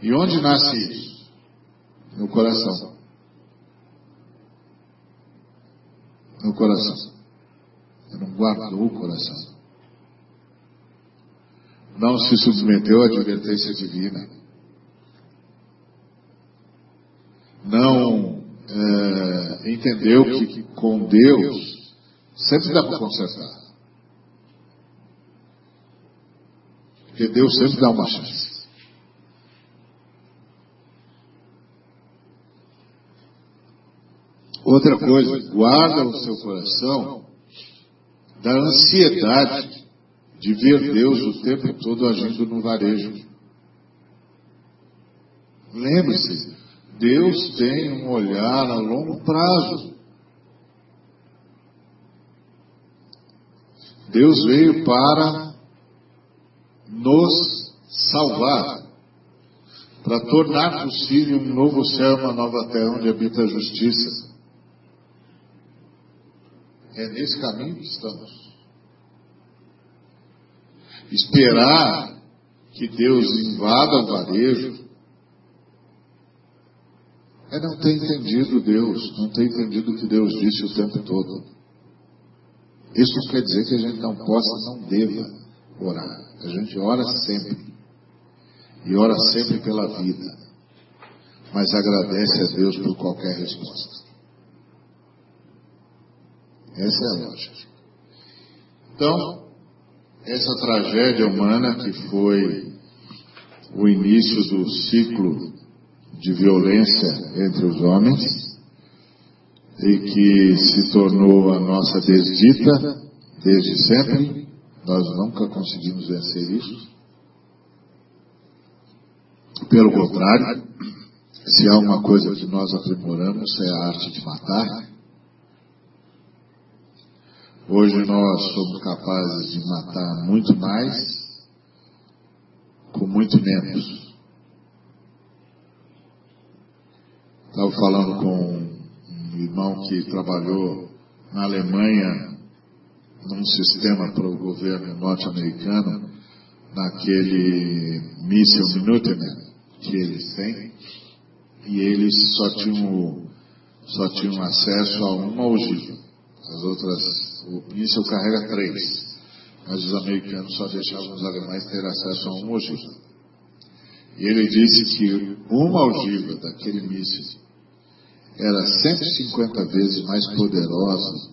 E onde nasce isso? No coração. No coração. Você não guardou o coração. Não se submeteu à advertência divina. Não é, entendeu que com Deus sempre dá para consertar. Porque Deus sempre dá uma chance. Outra coisa, guarda o seu coração da ansiedade de ver Deus o tempo todo agindo no varejo. Lembre-se, Deus tem um olhar a longo prazo. Deus veio para nos salvar, para tornar possível um novo céu, uma nova terra onde habita a justiça. É nesse caminho que estamos. Esperar que Deus invada o varejo, é não ter entendido Deus, não ter entendido o que Deus disse o tempo todo. Isso não quer dizer que a gente não possa, não deva orar. A gente ora sempre. E ora sempre pela vida. Mas agradece a Deus por qualquer resposta. Essa é a lógica. Então, essa tragédia humana que foi o início do ciclo de violência entre os homens e que se tornou a nossa desdita desde sempre. Nós nunca conseguimos vencer isso. Pelo contrário, se há uma coisa que nós aprimoramos é a arte de matar. Hoje nós somos capazes de matar muito mais com muito menos. Estava falando com um irmão que trabalhou na Alemanha num sistema para o governo norte-americano, naquele míssil Minuteman que eles têm, e eles só tinham, só tinham acesso a uma ogiva. As outras, o míssil carrega três, mas os americanos só deixavam os alemães ter acesso a uma ogiva. E ele disse que uma ogiva daquele míssil era 150 vezes mais poderosa,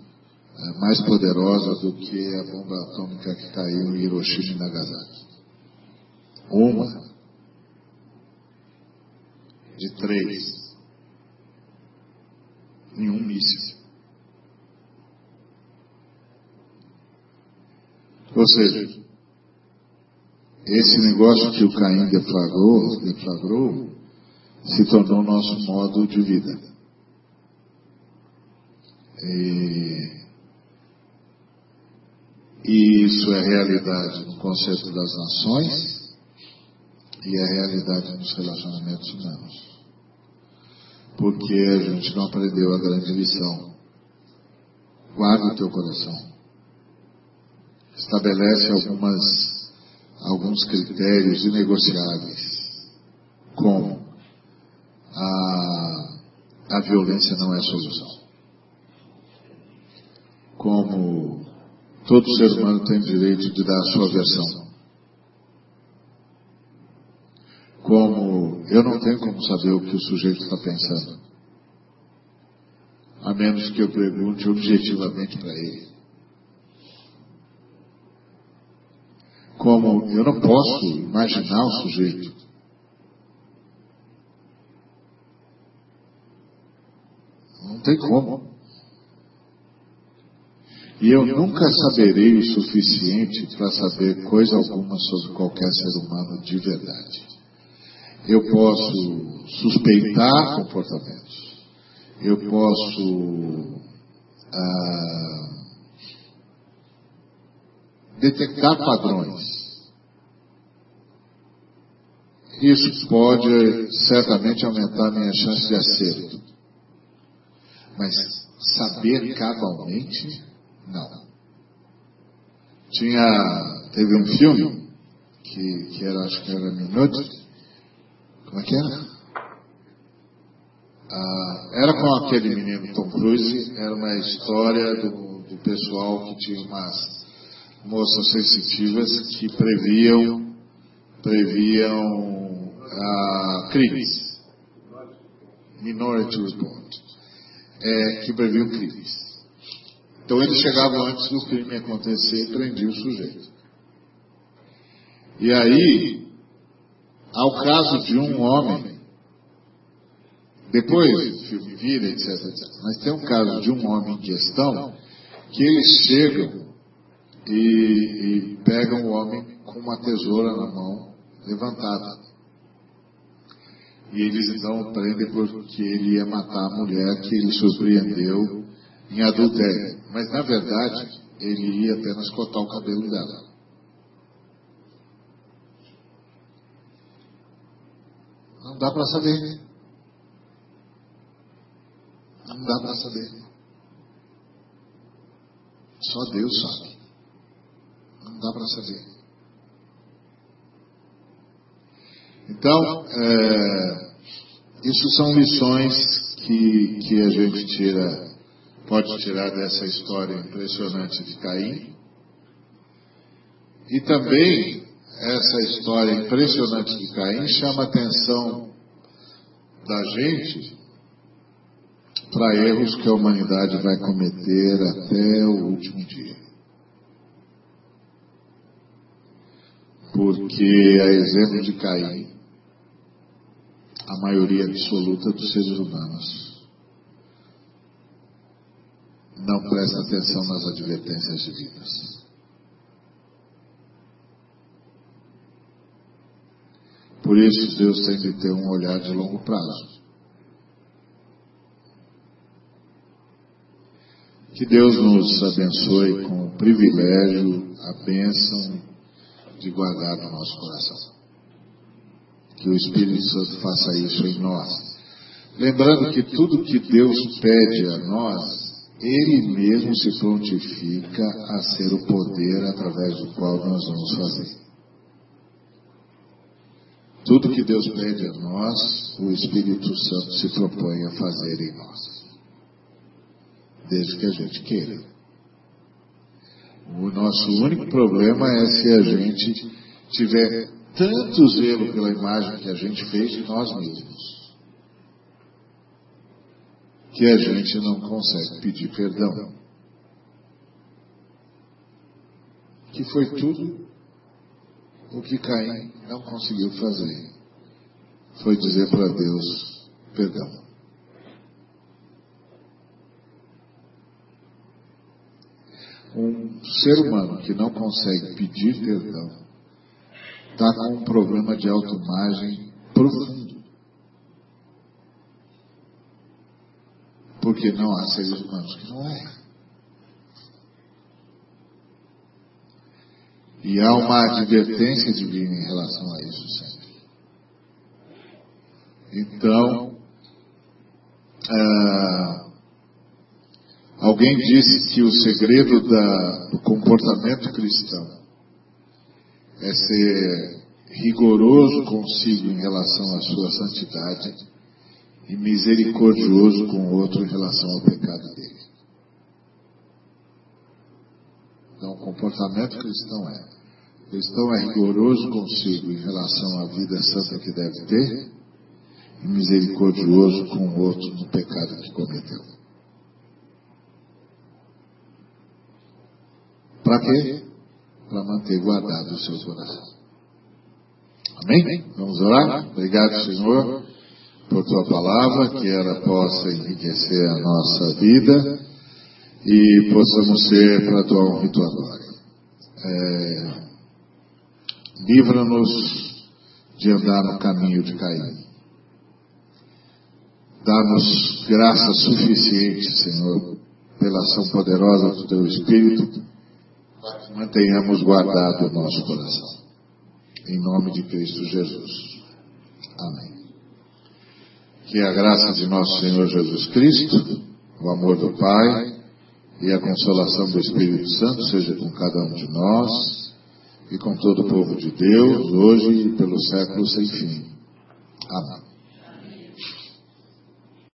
é, mais poderosa do que a bomba atômica que caiu em Hiroshima e Nagasaki. Uma de três em um míssil. Ou seja, esse negócio que o Caim deflagrou, deflagrou se tornou nosso modo de vida. E, e isso é realidade no conceito das nações e é realidade nos relacionamentos humanos. Porque a gente não aprendeu a grande lição. Guarda o teu coração. Estabelece algumas, alguns critérios inegociáveis. Como a, a violência não é solução como Todo ser humano tem direito de dar a sua versão. Como eu não tenho como saber o que o sujeito está pensando, a menos que eu pergunte objetivamente para ele. Como eu não posso imaginar o sujeito. Não tem como. E eu nunca saberei o suficiente para saber coisa alguma sobre qualquer ser humano de verdade. Eu posso suspeitar comportamentos. Eu posso ah, detectar padrões. Isso pode certamente aumentar minha chance de acerto. Mas saber cabalmente não. Tinha, teve um filme que, que era, acho que era Minute. Como é que era? Ah, era com aquele menino Tom Cruise, era uma história do, do pessoal que tinha umas moças sensitivas que previam, previam ah, crimes. Minority Report. É, que previam crimes. Então eles chegavam antes do crime acontecer e prendiam o sujeito. E aí, ao caso de um homem, depois filme vira, etc, etc. Mas tem um caso de um homem em questão que eles chegam e, e pegam o homem com uma tesoura na mão levantada. E eles então prendem porque ele ia matar a mulher que ele surpreendeu em adultério. Mas na verdade, ele ia apenas cortar o cabelo dela. Não dá para saber. Não dá para saber. Só Deus sabe. Dá para saber. Então, é, isso são lições que, que a gente tira pode tirar dessa história impressionante de Caim. E também essa história impressionante de Caim chama a atenção da gente para erros que a humanidade vai cometer até o último dia. Porque, a exemplo de Caim, a maioria absoluta dos seres humanos não presta atenção nas advertências divinas. Por isso, Deus tem de ter um olhar de longo prazo. Que Deus nos abençoe com o privilégio, a bênção de guardar no nosso coração. Que o Espírito Santo faça isso em nós. Lembrando que tudo que Deus pede a nós ele mesmo se prontifica a ser o poder através do qual nós vamos fazer. Tudo que Deus pede a nós, o Espírito Santo se propõe a fazer em nós. Desde que a gente queira. O nosso único problema é se a gente tiver tanto zelo pela imagem que a gente fez de nós mesmos que a gente não consegue pedir perdão. Que foi tudo o que Caim não conseguiu fazer. Foi dizer para Deus perdão. Um ser humano que não consegue pedir perdão está com um problema de autoimagem profundo. Porque não há seres humanos que não erram. E há uma advertência divina em relação a isso sempre. Então, ah, alguém disse que o segredo da, do comportamento cristão é ser rigoroso consigo em relação à sua santidade e misericordioso com o outro em relação ao pecado dele. Então, o comportamento cristão é: cristão é rigoroso consigo em relação à vida santa que deve ter e misericordioso com o outro no pecado que cometeu. Para quê? Para manter guardado o seu coração. Amém? Vamos orar? Obrigado, Senhor, por tua palavra, que ela possa enriquecer a nossa vida e possamos ser para a tua honra e tua glória. É, Livra-nos de andar no caminho de Caim. Dá-nos graça suficiente, Senhor, pela ação poderosa do Teu Espírito, mantenhamos guardado o nosso coração. Em nome de Cristo Jesus. Amém. Que a graça de nosso Senhor Jesus Cristo, o amor do Pai e a consolação do Espírito Santo seja com cada um de nós e com todo o povo de Deus, hoje e pelos séculos sem fim. Amém.